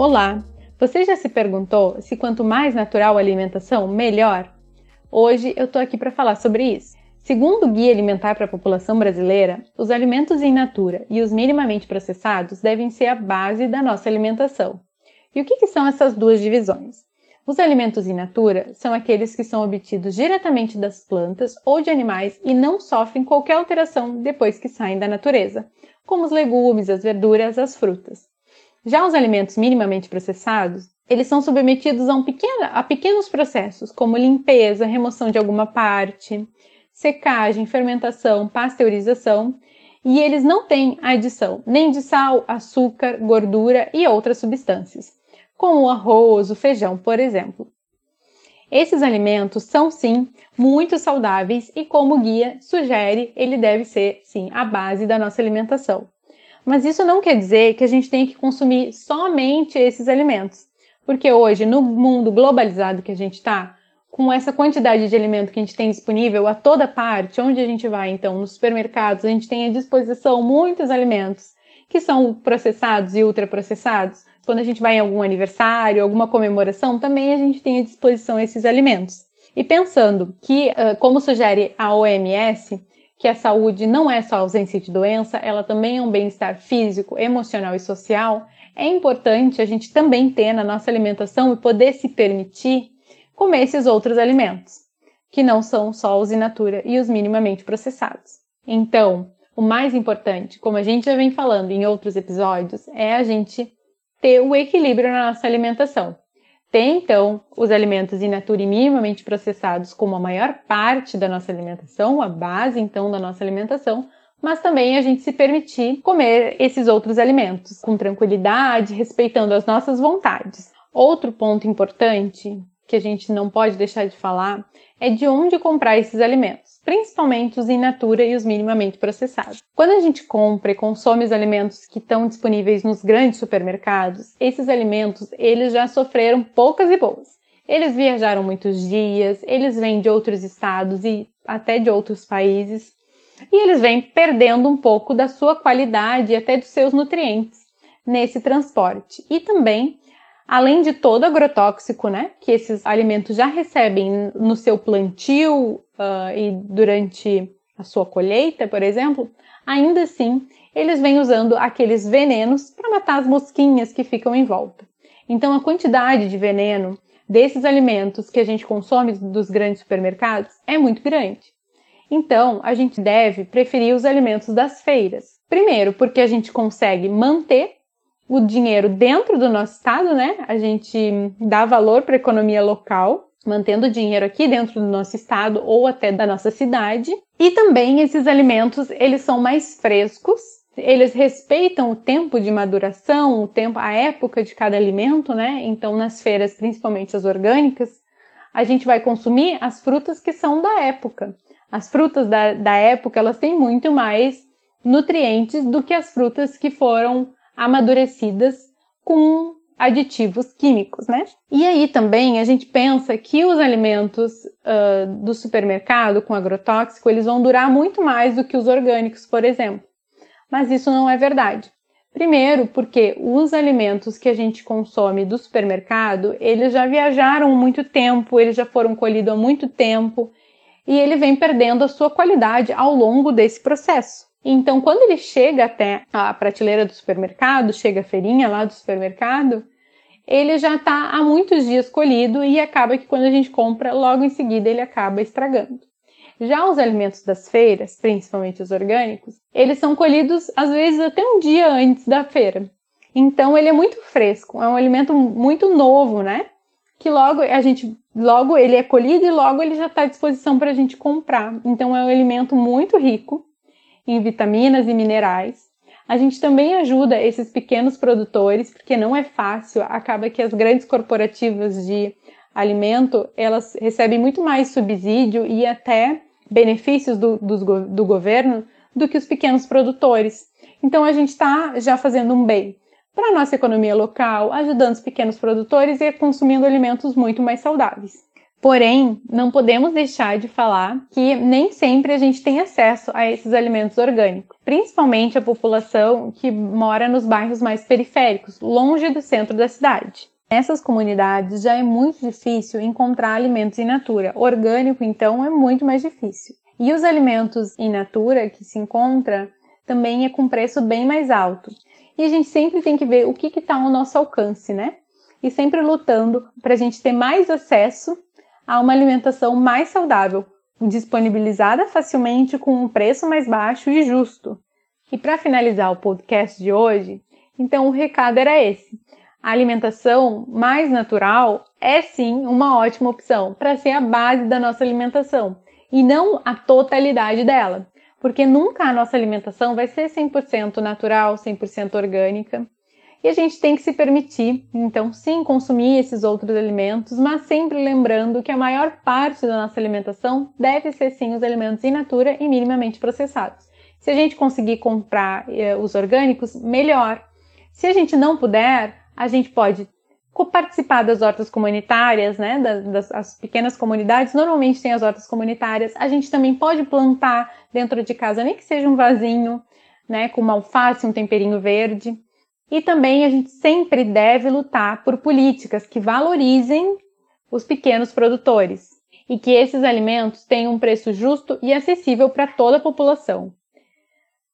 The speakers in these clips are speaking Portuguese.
Olá! Você já se perguntou se quanto mais natural a alimentação, melhor? Hoje eu tô aqui para falar sobre isso. Segundo o Guia Alimentar para a População Brasileira, os alimentos in natura e os minimamente processados devem ser a base da nossa alimentação. E o que, que são essas duas divisões? Os alimentos in natura são aqueles que são obtidos diretamente das plantas ou de animais e não sofrem qualquer alteração depois que saem da natureza, como os legumes, as verduras, as frutas. Já os alimentos minimamente processados, eles são submetidos a, um pequeno, a pequenos processos, como limpeza, remoção de alguma parte, secagem, fermentação, pasteurização, e eles não têm adição nem de sal, açúcar, gordura e outras substâncias, como o arroz, o feijão, por exemplo. Esses alimentos são sim muito saudáveis e, como o guia sugere, ele deve ser sim a base da nossa alimentação. Mas isso não quer dizer que a gente tem que consumir somente esses alimentos, porque hoje, no mundo globalizado que a gente está, com essa quantidade de alimento que a gente tem disponível a toda parte, onde a gente vai, então, nos supermercados, a gente tem à disposição muitos alimentos que são processados e ultraprocessados. Quando a gente vai em algum aniversário, alguma comemoração, também a gente tem à disposição esses alimentos. E pensando que, como sugere a OMS, que a saúde não é só ausência de doença, ela também é um bem-estar físico, emocional e social, é importante a gente também ter na nossa alimentação e poder se permitir comer esses outros alimentos, que não são só os in natura e os minimamente processados. Então, o mais importante, como a gente já vem falando em outros episódios, é a gente ter o equilíbrio na nossa alimentação. Tem, então, os alimentos in natura e minimamente processados como a maior parte da nossa alimentação, a base, então, da nossa alimentação, mas também a gente se permitir comer esses outros alimentos com tranquilidade, respeitando as nossas vontades. Outro ponto importante que a gente não pode deixar de falar é de onde comprar esses alimentos, principalmente os in natura e os minimamente processados. Quando a gente compra e consome os alimentos que estão disponíveis nos grandes supermercados, esses alimentos eles já sofreram poucas e boas. Eles viajaram muitos dias, eles vêm de outros estados e até de outros países, e eles vêm perdendo um pouco da sua qualidade e até dos seus nutrientes nesse transporte. E também além de todo agrotóxico, né, que esses alimentos já recebem no seu plantio uh, e durante a sua colheita, por exemplo, ainda assim eles vêm usando aqueles venenos para matar as mosquinhas que ficam em volta. Então a quantidade de veneno desses alimentos que a gente consome dos grandes supermercados é muito grande. Então, a gente deve preferir os alimentos das feiras. Primeiro, porque a gente consegue manter o dinheiro dentro do nosso estado, né? A gente dá valor para a economia local, mantendo o dinheiro aqui dentro do nosso estado ou até da nossa cidade. E também esses alimentos, eles são mais frescos, eles respeitam o tempo de maduração, o tempo, a época de cada alimento, né? Então, nas feiras, principalmente as orgânicas, a gente vai consumir as frutas que são da época. As frutas da, da época, elas têm muito mais nutrientes do que as frutas que foram amadurecidas com aditivos químicos, né? E aí também a gente pensa que os alimentos uh, do supermercado com agrotóxico eles vão durar muito mais do que os orgânicos, por exemplo. Mas isso não é verdade. Primeiro, porque os alimentos que a gente consome do supermercado, eles já viajaram muito tempo, eles já foram colhidos há muito tempo e ele vem perdendo a sua qualidade ao longo desse processo. Então, quando ele chega até a prateleira do supermercado, chega a feirinha lá do supermercado, ele já está há muitos dias colhido e acaba que quando a gente compra, logo em seguida ele acaba estragando. Já os alimentos das feiras, principalmente os orgânicos, eles são colhidos às vezes até um dia antes da feira. Então ele é muito fresco, é um alimento muito novo, né? Que logo a gente, logo ele é colhido e logo ele já está à disposição para a gente comprar. Então é um alimento muito rico em vitaminas e minerais, a gente também ajuda esses pequenos produtores, porque não é fácil, acaba que as grandes corporativas de alimento, elas recebem muito mais subsídio e até benefícios do, do, do governo do que os pequenos produtores. Então a gente está já fazendo um bem para a nossa economia local, ajudando os pequenos produtores e consumindo alimentos muito mais saudáveis. Porém, não podemos deixar de falar que nem sempre a gente tem acesso a esses alimentos orgânicos, principalmente a população que mora nos bairros mais periféricos, longe do centro da cidade. Nessas comunidades já é muito difícil encontrar alimentos in natura. Orgânico, então, é muito mais difícil. E os alimentos in natura que se encontra também é com preço bem mais alto. E a gente sempre tem que ver o que está ao nosso alcance, né? E sempre lutando para a gente ter mais acesso a uma alimentação mais saudável, disponibilizada facilmente com um preço mais baixo e justo. E para finalizar o podcast de hoje, então o recado era esse. A alimentação mais natural é sim uma ótima opção para ser a base da nossa alimentação e não a totalidade dela porque nunca a nossa alimentação vai ser 100% natural, 100% orgânica. E a gente tem que se permitir, então, sim, consumir esses outros alimentos, mas sempre lembrando que a maior parte da nossa alimentação deve ser, sim, os alimentos in natura e minimamente processados. Se a gente conseguir comprar eh, os orgânicos, melhor. Se a gente não puder, a gente pode participar das hortas comunitárias, né, das, das as pequenas comunidades, normalmente tem as hortas comunitárias. A gente também pode plantar dentro de casa, nem que seja um vasinho, né, com uma alface, um temperinho verde. E também a gente sempre deve lutar por políticas que valorizem os pequenos produtores e que esses alimentos tenham um preço justo e acessível para toda a população.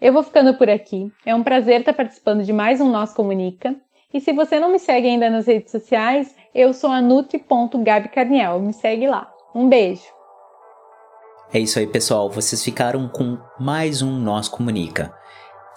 Eu vou ficando por aqui. É um prazer estar participando de mais um Nós Comunica. E se você não me segue ainda nas redes sociais, eu sou a nutri.gabicarniel. Me segue lá. Um beijo! É isso aí, pessoal. Vocês ficaram com mais um Nós Comunica.